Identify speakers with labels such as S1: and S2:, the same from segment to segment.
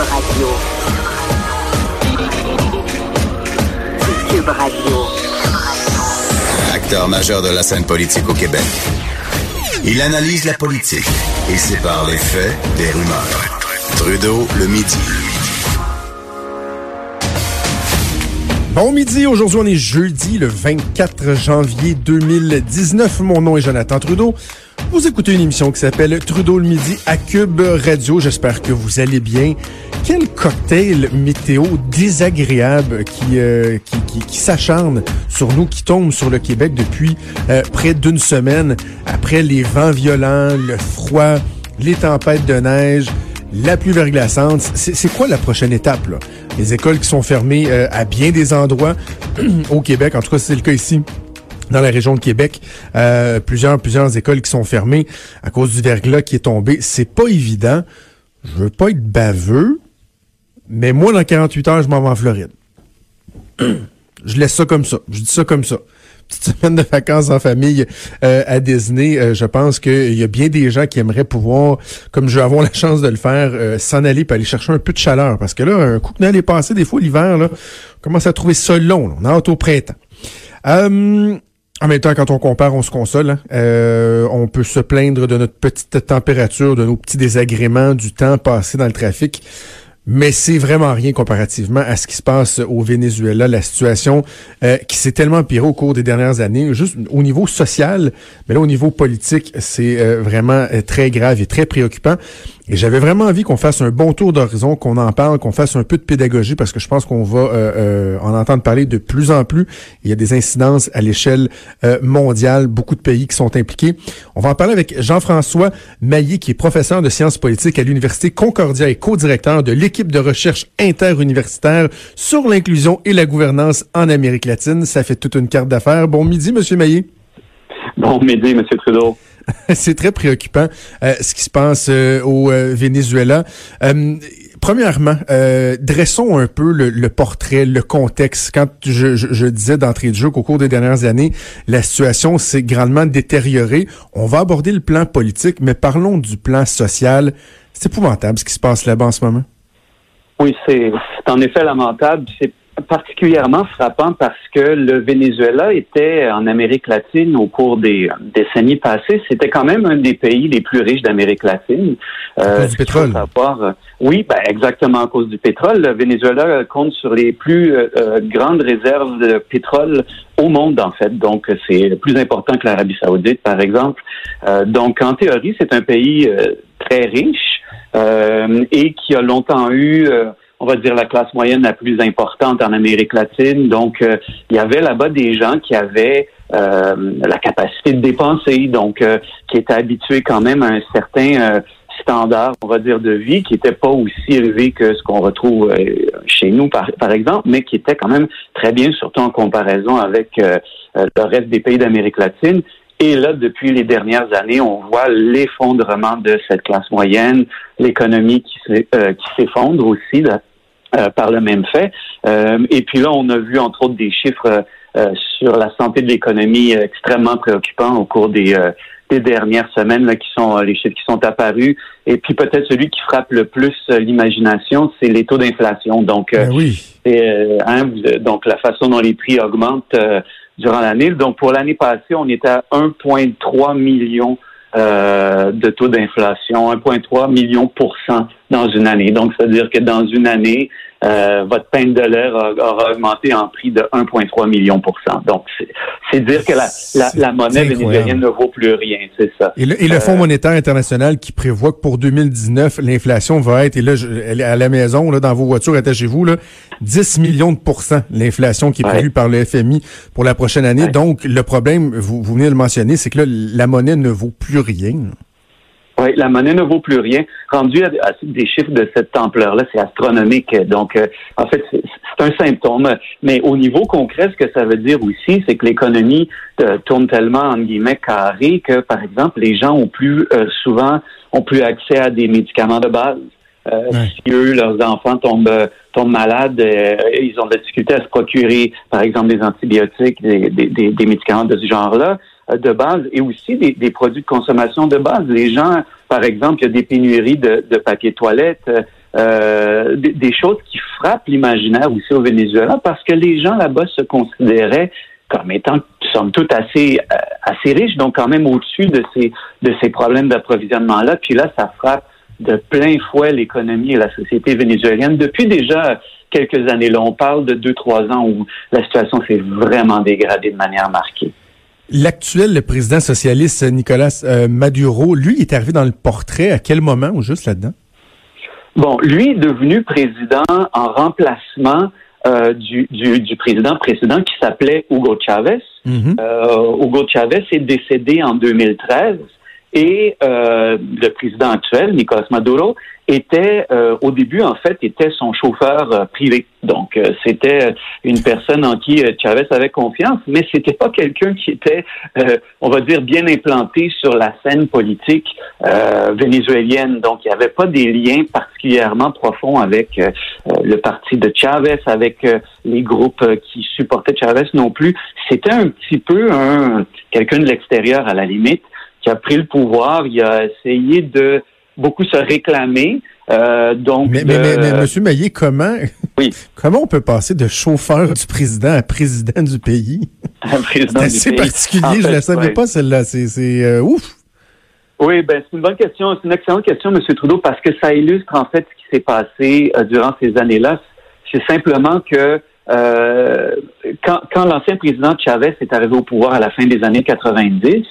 S1: Radio. Cube Radio.
S2: Acteur majeur de la scène politique au Québec. Il analyse la politique et sépare les faits des rumeurs. Trudeau le midi.
S3: Bon midi, aujourd'hui on est jeudi le 24 janvier 2019. Mon nom est Jonathan Trudeau. Vous écoutez une émission qui s'appelle Trudeau le midi à Cube Radio. J'espère que vous allez bien. Quel cocktail météo désagréable qui, euh, qui, qui, qui s'acharne sur nous, qui tombe sur le Québec depuis euh, près d'une semaine, après les vents violents, le froid, les tempêtes de neige, la pluie verglaçante. C'est quoi la prochaine étape? Là? Les écoles qui sont fermées euh, à bien des endroits au Québec, en tout cas c'est le cas ici dans la région de Québec, euh, plusieurs plusieurs écoles qui sont fermées à cause du verglas qui est tombé. C'est pas évident. Je veux pas être baveux, mais moi dans 48 heures, je m'en vais en Floride. je laisse ça comme ça. Je dis ça comme ça. Petite semaine de vacances en famille euh, à Disney. Euh, je pense qu'il y a bien des gens qui aimeraient pouvoir, comme je vais avoir la chance de le faire, euh, s'en aller pour aller chercher un peu de chaleur. Parce que là, un coup que est passé, des fois l'hiver, là, on commence à trouver ça long. Là. On est au printemps. En même temps, quand on compare, on se console. hein. Euh, on peut se plaindre de notre petite température, de nos petits désagréments, du temps passé dans le trafic. Mais c'est vraiment rien comparativement à ce qui se passe au Venezuela, la situation euh, qui s'est tellement empirée au cours des dernières années, juste au niveau social, mais là au niveau politique, c'est euh, vraiment euh, très grave et très préoccupant. Et j'avais vraiment envie qu'on fasse un bon tour d'horizon, qu'on en parle, qu'on fasse un peu de pédagogie, parce que je pense qu'on va euh, euh, en entendre parler de plus en plus. Il y a des incidences à l'échelle mondiale, beaucoup de pays qui sont impliqués. On va en parler avec Jean-François Maillé, qui est professeur de sciences politiques à l'Université Concordia et co-directeur de l'équipe de recherche interuniversitaire sur l'inclusion et la gouvernance en Amérique latine. Ça fait toute une carte d'affaires. Bon midi, Monsieur Maillé.
S4: Bon midi, M. Trudeau.
S3: c'est très préoccupant euh, ce qui se passe euh, au euh, Venezuela. Premièrement, euh, dressons un peu le, le, portrait, le contexte. Quand je, je, je disais d'entrée de jeu qu'au cours des dernières années, la situation s'est grandement détériorée, on va aborder le plan politique, mais parlons du plan social. C'est épouvantable ce qui se passe là-bas en ce moment.
S4: Oui, c'est en effet lamentable. C'est particulièrement frappant parce que le Venezuela était en Amérique latine au cours des décennies passées. C'était quand même un des pays les plus riches d'Amérique latine.
S3: À euh, cause du pétrole.
S4: Savoir, oui, ben, exactement à cause du pétrole. Le Venezuela compte sur les plus euh, grandes réserves de pétrole au monde, en fait. Donc, c'est plus important que l'Arabie saoudite, par exemple. Euh, donc, en théorie, c'est un pays euh, très riche et qui a longtemps eu on va dire la classe moyenne la plus importante en Amérique latine. Donc, euh, il y avait là-bas des gens qui avaient euh, la capacité de dépenser, donc euh, qui étaient habitués quand même à un certain standard, on va dire, de vie qui n'était pas aussi élevé que ce qu'on retrouve chez nous, par, par, exemple, mais qui était quand même très bien, surtout en comparaison avec le reste des pays d'Amérique latine. Et là, depuis les dernières années, on voit l'effondrement de cette classe moyenne, l'économie qui s'effondre aussi. Là, euh, par le même fait. Euh, et puis là, on a vu entre autres des chiffres euh, sur la santé de l'économie extrêmement préoccupants au cours des, des dernières semaines, là, qui sont les chiffres qui sont apparus. Et puis peut-être celui qui frappe le plus l'imagination, c'est les taux d'inflation. Donc,
S3: ben oui.
S4: hein, donc la façon dont les prix augmentent durant l'année. Donc pour l'année passée, on était à 1,3 million euh, de taux d'inflation, 1,3 million pour cent dans une année. Donc, c'est-à-dire que dans une année, euh, votre pain de l'air aura augmenté en prix de 1,3 million pour cent. Donc, c'est dire que la, la, la monnaie vénézuélienne ne vaut plus rien, c'est ça.
S3: Et le, et le Fonds euh, monétaire international qui prévoit que pour 2019, l'inflation va être, et là, je, elle est à la maison, là, dans vos voitures, attachez-vous, là, 10 millions de pourcents, l'inflation qui est prévue ouais. par le FMI pour la prochaine année. Ouais. Donc, le problème, vous, vous venez de le mentionner, c'est que là, la monnaie ne vaut plus rien.
S4: Oui, la monnaie ne vaut plus rien. Rendu à, à des chiffres de cette ampleur-là, c'est astronomique. Donc, euh, en fait, c'est un symptôme. Mais au niveau concret, ce que ça veut dire aussi, c'est que l'économie euh, tourne tellement, en guillemets, carré que, par exemple, les gens ont plus euh, souvent ont plus accès à des médicaments de base. Euh, ouais. Si eux, leurs enfants tombent, tombent malades, euh, ils ont de la difficulté à se procurer, par exemple, des antibiotiques, des, des, des médicaments de ce genre-là de base et aussi des, des, produits de consommation de base. Les gens, par exemple, il y a des pénuries de, de papier toilette, euh, des, des, choses qui frappent l'imaginaire aussi au Venezuela parce que les gens là-bas se considéraient comme étant, somme toute, assez, euh, assez riches, donc quand même au-dessus de ces, de ces problèmes d'approvisionnement-là. Puis là, ça frappe de plein fouet l'économie et la société vénézuélienne depuis déjà quelques années. Là, on parle de deux, trois ans où la situation s'est vraiment dégradée de manière marquée.
S3: L'actuel président socialiste Nicolas euh, Maduro, lui, est arrivé dans le portrait à quel moment ou juste là-dedans?
S4: Bon, lui est devenu président en remplacement euh, du, du, du, président précédent qui s'appelait Hugo Chavez. Mm-hmm. euh, Hugo Chavez est décédé en 2013 et euh, le président actuel, Nicolas Maduro, était euh, au début en fait était son chauffeur euh, privé. Donc euh, c'était une personne en qui Chavez avait confiance, mais c'était pas quelqu'un qui était, on va dire, bien implanté sur la scène politique vénézuélienne. Donc il n'y avait pas des liens particulièrement profonds avec le parti de Chavez, avec les groupes qui supportaient Chavez non plus. C'était un petit peu un quelqu'un de l'extérieur à la limite qui a pris le pouvoir. Il a essayé de beaucoup se réclamer. Euh, donc,
S3: mais, mais, mais, Monsieur Maillé, comment, oui. comment on peut passer de chauffeur du président à président du pays? C'est assez particulier, je ne la savais pas celle-là. C'est euh, ouf.
S4: Oui, ben c'est une bonne question, c'est une excellente question, Monsieur Trudeau, parce que ça illustre en fait ce qui s'est passé euh, durant ces années-là. C'est simplement que euh, quand, quand l'ancien président Chavez est arrivé au pouvoir à la fin des années 90,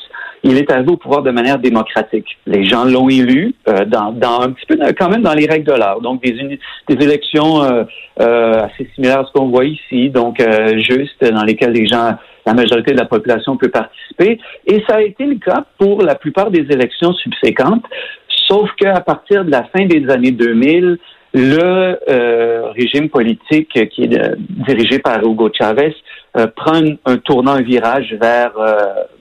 S4: il est arrivé au pouvoir de manière démocratique. Les gens l'ont élu euh, dans, dans, un petit peu quand même dans les règles de l'art. Donc des, des élections euh, euh, assez similaires à ce qu'on voit ici, donc juste dans lesquelles les gens, la majorité de la population peut participer. Et ça a été le cas pour la plupart des élections subséquentes, sauf qu'à partir de la fin des années 2000, le euh, régime politique qui est euh, dirigé par Hugo Chavez euh, prend un, tournant, un virage vers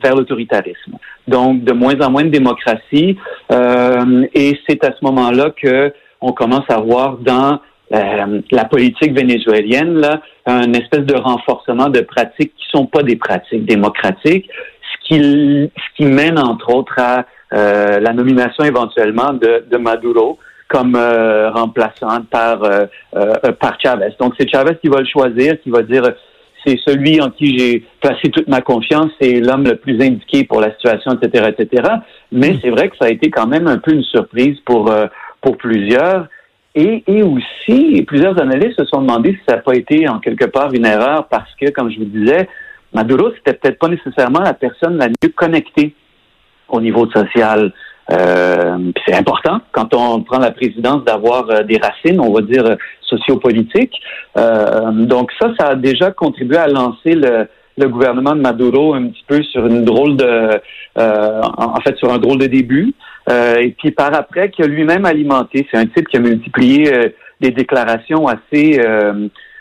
S4: vers l'autoritarisme. Donc, de moins en moins de démocratie, et c'est à ce moment-là que on commence à voir dans la politique vénézuélienne là, un espèce de renforcement de pratiques qui sont pas des pratiques démocratiques, ce qui ce qui mène entre autres à la nomination éventuellement de, de Maduro comme euh, remplaçant par euh, euh, par Chavez. Donc c'est Chavez qui va le choisir, qui va dire c'est celui en qui j'ai placé toute ma confiance, c'est l'homme le plus indiqué pour la situation, etc., etc. Mais mm. c'est vrai que ça a été quand même un peu une surprise pour pour plusieurs. Et, et aussi, plusieurs analystes se sont demandé si ça n'a pas été en quelque part une erreur parce que, comme je vous disais, Maduro, c'était peut-être pas nécessairement la personne la mieux connectée au niveau social. Euh, c'est important quand on prend la présidence d'avoir euh, des racines, on va dire euh, sociopolitiques. Euh, donc ça, ça a déjà contribué à lancer le, le, gouvernement de Maduro un petit peu sur une drôle de, en fait, sur un drôle de début. et puis par après, qui a lui-même alimenté. C'est un type qui a multiplié des déclarations assez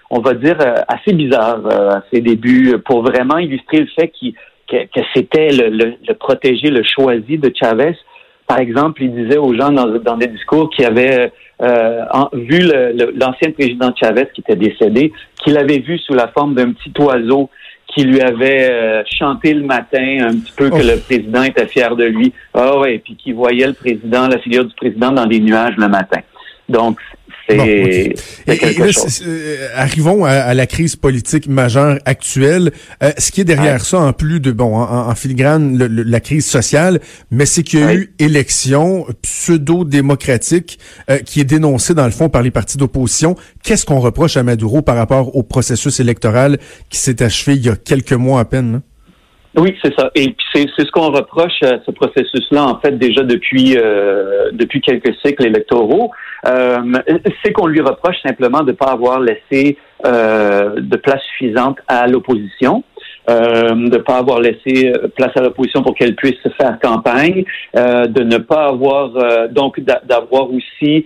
S4: on va dire, assez bizarres à ses débuts pour vraiment illustrer le fait qu'il que, que c'était le, le, le, protégé, le choisi de Chavez. Par exemple, il disait aux gens dans, dans des discours qu'il avait euh, vu l'ancien président Chavez qui était décédé, qu'il avait vu sous la forme d'un petit oiseau qui lui avait euh, chanté le matin un petit peu que le président était fier de lui. Ah ouais, puis qui voyait le président, la figure du président dans les nuages le matin. Donc,
S3: Euh, arrivons à, la crise politique majeure actuelle. Euh, ce qui est derrière ça, en plus de bon, en, filigrane, la crise sociale, mais c'est qu'il y a eu élection pseudo-démocratique euh, qui est dénoncée dans le fond par les partis d'opposition. Qu'est-ce qu'on reproche à Maduro par rapport au processus électoral qui s'est achevé il y a quelques mois à peine?
S4: Oui, c'est ça. Et c'est ce qu'on reproche à ce processus-là, en fait, déjà depuis euh, depuis quelques cycles électoraux. Euh, c'est qu'on lui reproche simplement de ne pas avoir laissé euh, de place suffisante à l'opposition. Euh, de ne pas avoir laissé place à l'opposition pour qu'elle puisse faire campagne, euh, de ne pas avoir donc d'avoir aussi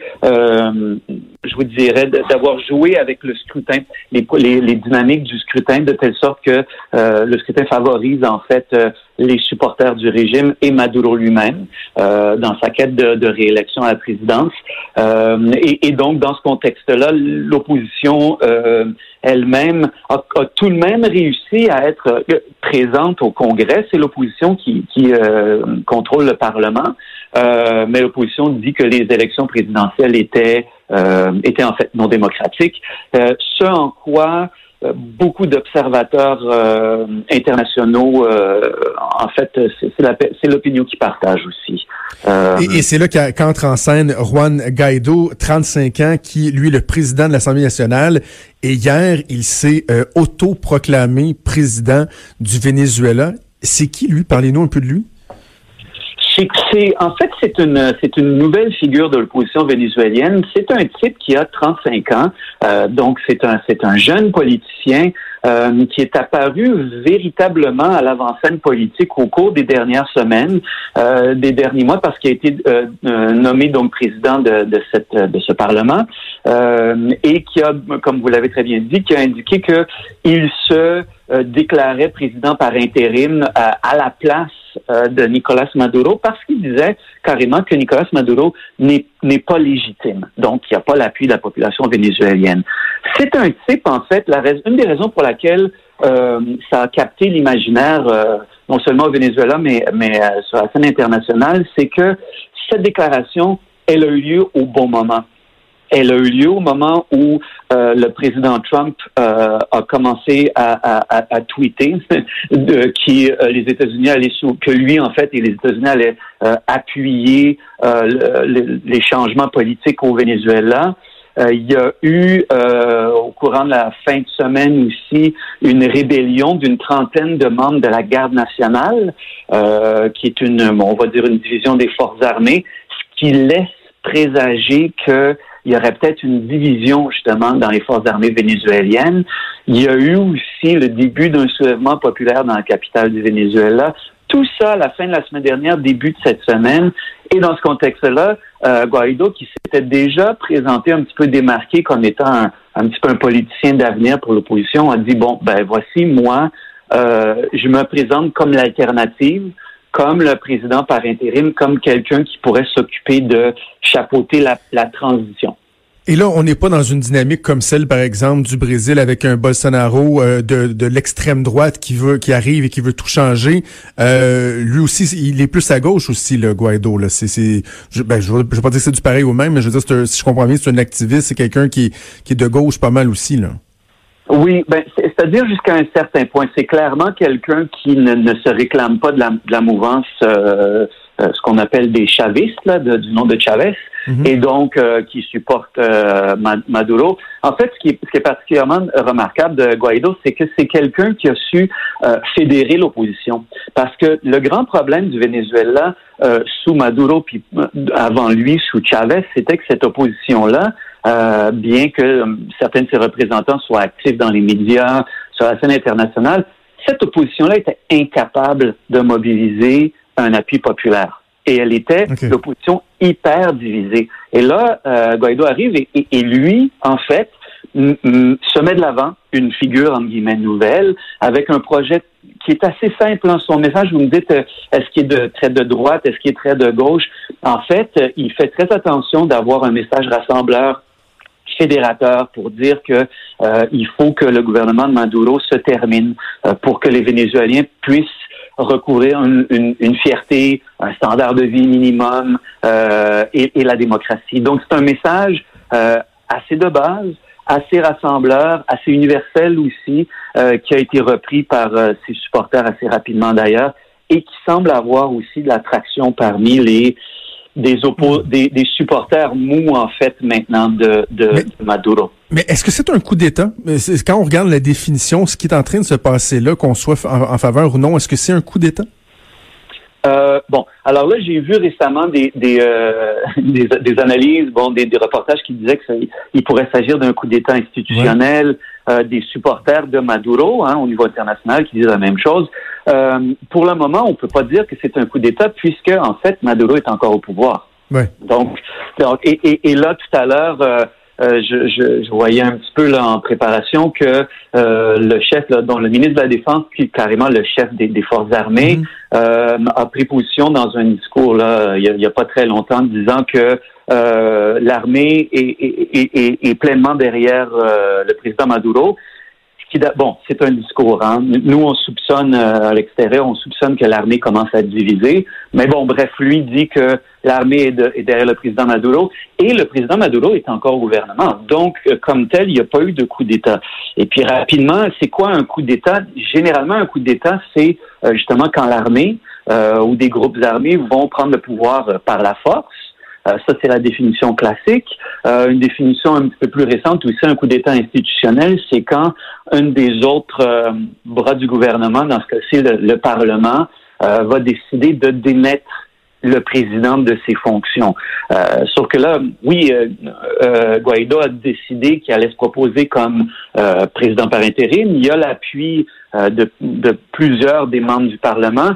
S4: je vous dirais, d'avoir joué avec le scrutin, les, les, dynamiques du scrutin, de telle sorte que euh, le scrutin favorise en fait euh, les supporters du régime et Maduro lui-même euh, dans sa quête de, de, réélection à la présidence. Et, et, donc, dans ce contexte-là, l'opposition elle-même a, a, tout de même réussi à être présente au Congrès. C'est l'opposition qui, qui contrôle le Parlement. mais l'opposition dit que les élections présidentielles étaient étaient en fait non démocratiques. ce en quoi beaucoup d'observateurs euh, internationaux, euh, en fait, c'est l'opinion qui partagent aussi.
S3: Euh, et, c'est là qu'entre en scène Juan Guaido, 35 ans, qui, lui, le président de l'Assemblée nationale, et hier, il s'est autoproclamé président du Venezuela. C'est qui, lui? Parlez-nous un peu de lui
S4: en fait c'est une c'est une nouvelle figure de l'opposition vénézuélienne. C'est un type qui a 35 ans, euh, donc c'est un c'est un jeune politicien euh, qui est apparu véritablement à l'avant-scène politique au cours des dernières semaines, euh, des derniers mois, parce qu'il a été nommé donc président de, de cette de ce parlement et qui a, comme vous l'avez très bien dit, qui a indiqué que il se déclarait président par intérim à la place euh, de Nicolas Maduro parce qu'il disait carrément que Nicolas Maduro n'est pas légitime. Donc, il n'y a pas l'appui de la population vénézuélienne. C'est un type, en fait, la une des raisons pour laquelle euh, ça a capté l'imaginaire, euh, non seulement au Venezuela, mais, mais sur la scène internationale, c'est que cette déclaration, elle a eu lieu au bon moment. Elle a eu lieu au moment où euh, le président Trump euh, a commencé à, à, à tweeter de, qui euh, les États-Unis allaient que lui en fait et les États-Unis allaient appuyer les changements politiques au Venezuela. il y a eu au courant de la fin de semaine aussi une rébellion d'une trentaine de membres de la garde nationale, qui est une, on va dire une division des forces armées, ce qui laisse présager que il y aurait peut-être une division justement dans les forces armées vénézuéliennes. Il y a eu aussi le début d'un soulèvement populaire dans la capitale du Venezuela. Tout ça à la fin de la semaine dernière, début de cette semaine. Et dans ce contexte-là, euh, Guaido, qui s'était déjà présenté un petit peu démarqué comme étant un, petit peu un politicien d'avenir pour l'opposition, a dit, bon, ben voici, moi, euh, je me présente comme l'alternative comme le président par intérim, comme quelqu'un qui pourrait s'occuper de chapeauter la, la transition.
S3: Et là, on n'est pas dans une dynamique comme celle, par exemple, du Brésil avec un Bolsonaro euh, de, de l'extrême droite qui veut, qui arrive et qui veut tout changer. Euh, lui aussi, il est plus à gauche aussi, le Guaido. Là, c'est, c'est, je, ben, veux, pas dire que c'est du pareil au même, mais je veux dire, si je comprends bien, c'est un activiste, c'est quelqu'un qui, qui est de gauche pas mal aussi, là.
S4: Oui, ben, c'est-à-dire jusqu'à un certain point. C'est clairement quelqu'un qui ne, ne, se réclame pas de la, de la mouvance, euh, euh ce qu'on appelle des chavistes, là, du nom de Chavez, mhm. et donc euh, qui supporte euh, Maduro. En fait, ce qui, est, ce qui est particulièrement remarquable de Guaido, c'est que c'est quelqu'un qui a su fédérer l'opposition. Parce que le grand problème du Venezuela sous Maduro, puis avant lui, sous Chavez, c'était que cette opposition-là, euh, bien que euh, certains de ses représentants soient actifs dans les médias, sur la scène internationale, cette opposition-là était incapable de mobiliser un appui populaire. Et elle était l'opposition hyper divisée. Et là, euh, Guaido arrive et, et, lui, en fait, se met de l'avant une figure, en guillemets, nouvelle, avec un projet qui est assez simple. Hein. Son message, vous me dites, euh, est-ce qu'il est de, très de droite, est-ce qu'il est très de gauche? En fait, il fait très attention d'avoir un message rassembleur fédérateur pour dire que euh, il faut que le gouvernement de Maduro se termine euh, pour que les Vénézuéliens puissent recouvrir une, une, fierté, un standard de vie minimum euh, et, et, la démocratie. Donc c'est un message euh, assez de base, assez rassembleur, assez universel aussi, euh, qui a été repris par ses supporters assez rapidement d'ailleurs et qui semble avoir aussi de l'attraction parmi les des, des, des, supporters mous, en fait, maintenant de, de Maduro.
S3: Mais est-ce que c'est un coup d'État? Quand on regarde la définition, ce qui est en train de se passer là, qu'on soit en, faveur ou non, est-ce que c'est un coup d'État?
S4: Euh, bon, alors là, j'ai vu récemment des des, euh, des, des, analyses, bon, des, des, reportages qui disaient qu'il pourrait s'agir d'un coup d'État institutionnel, euh, des supporters de Maduro hein, au niveau international qui disent la même chose. Euh, pour le moment, on peut pas dire que c'est un coup d'État puisque en fait Maduro est encore au pouvoir. Donc, donc et, et, et, là tout à l'heure. Euh, euh je, je, je, voyais un petit peu là en préparation que euh, le chef, là, dont le ministre de la Défense, qui est carrément le chef des, des forces armées, mm-hmm. euh, a pris position dans un discours là il y a, a pas très longtemps, disant que l'armée est, est, est, est, pleinement derrière le président Maduro bon, c'est un discours. Hein. Nous, on soupçonne euh, à l'extérieur, on soupçonne que l'armée commence à diviser. Mais bon, bref, lui dit que l'armée est, derrière le président Maduro et le président Maduro est encore au gouvernement. Donc, euh, comme tel, il n'y a pas eu de coup d'État. Et puis rapidement, c'est quoi un coup d'État? Généralement, un coup d'État, c'est euh, justement quand l'armée ou des groupes armés vont prendre le pouvoir par la force euh, ça, c'est la définition classique. Euh, une définition un petit peu plus récente, aussi un coup d'État institutionnel, c'est quand un des autres euh, bras du gouvernement, dans ce cas-ci le, Parlement, va décider de démettre le président de ses fonctions. sauf que là, oui, Guaido a décidé qu'il allait se proposer comme président par intérim. Il y a l'appui de, de, plusieurs des membres du Parlement, euh,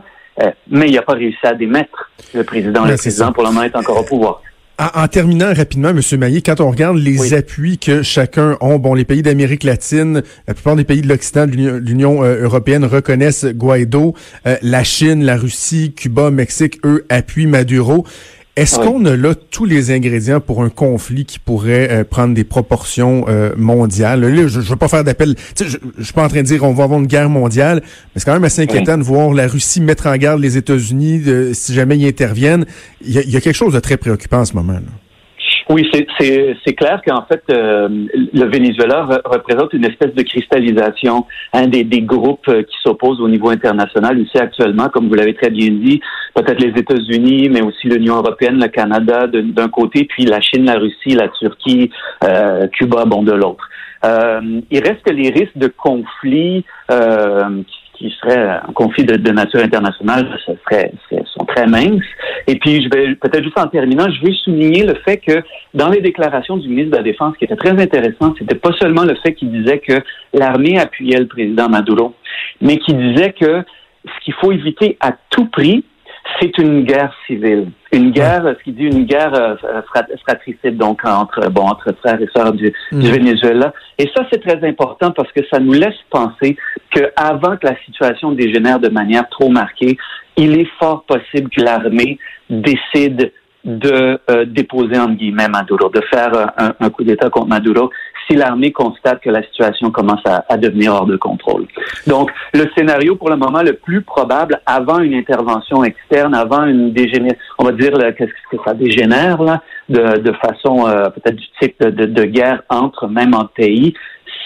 S4: mais il n'a pas réussi à démettre le président. le président, pour le moment, est encore au pouvoir.
S3: En, terminant rapidement, M. Maillé, quand on regarde les appuis que chacun ont, bon, les pays d'Amérique latine, la plupart des pays de l'Occident, de l'Union euh, européenne reconnaissent Guaido, euh, la Chine, la Russie, Cuba, Mexique, eux appuient Maduro. Est-ce qu'on a là tous les ingrédients pour un conflit qui pourrait euh, prendre des proportions euh, mondiales? Là, je ne veux pas faire d'appel. Je, je suis pas en train de dire on va avoir une guerre mondiale, mais c'est quand même assez inquiétant de voir la Russie mettre en garde les États-Unis si jamais ils interviennent. Il y, a, il y, a, quelque chose de très préoccupant en ce moment. Là.
S4: Oui, c'est clair qu'en fait, euh, le Venezuela représente une espèce de cristallisation un des, des groupes euh, qui s'opposent au niveau international ici actuellement, comme vous l'avez très bien dit, peut-être les États-Unis, mais aussi l'Union européenne, le Canada d'un côté, puis la Chine, la Russie, la Turquie, euh, Cuba, bon, de l'autre. Euh, il reste les risques de conflit euh, serait un conflit de, nature internationale, ce serait, sont très minces. Et puis, je vais peut-être juste en terminant, je veux souligner le fait que dans les déclarations du ministre de la Défense, qui était très intéressant, c'était pas seulement le fait qu'il disait que l'armée appuyait le président Maduro, mais qu'il disait que ce qu'il faut éviter à tout prix, c'est une guerre civile. Une guerre, ce qu'il dit, une guerre euh, fratricide, donc entre, bon, entre frères et sœurs du, du mm. Venezuela. Et ça, c'est très important parce que ça nous laisse penser qu'avant que la situation dégénère de manière trop marquée, il est fort possible que l'armée décide de euh, déposer en guillemets Maduro, de faire un, un coup d'État contre Maduro si l'armée constate que la situation commence à, à, devenir hors de contrôle. Donc, le scénario pour le moment le plus probable avant une intervention externe, avant une dégénération, on va dire qu'est-ce que ça dégénère là, de, de façon euh, peut-être du type de, de, guerre entre même en pays,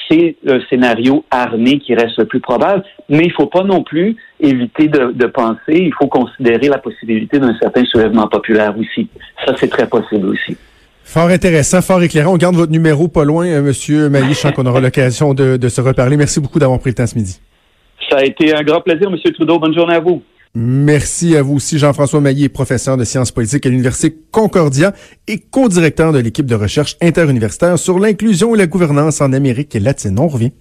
S4: c'est le scénario armé qui reste le plus probable, mais il faut pas non plus éviter de, de penser, il faut considérer la possibilité d'un certain soulèvement populaire aussi. Ça, c'est très possible aussi.
S3: Fort intéressant, fort éclairant. On garde votre numéro pas loin, euh, Monsieur Mailly. Je sens qu'on aura l'occasion de, de, se reparler. Merci beaucoup d'avoir pris le temps ce midi.
S4: Ça a été un grand plaisir, Monsieur Trudeau. Bonne journée à vous.
S3: Merci à vous aussi. Jean-François Mailly est professeur de sciences politiques à l'Université Concordia et co-directeur de l'équipe de recherche interuniversitaire sur l'inclusion et la gouvernance en Amérique latine. On revient.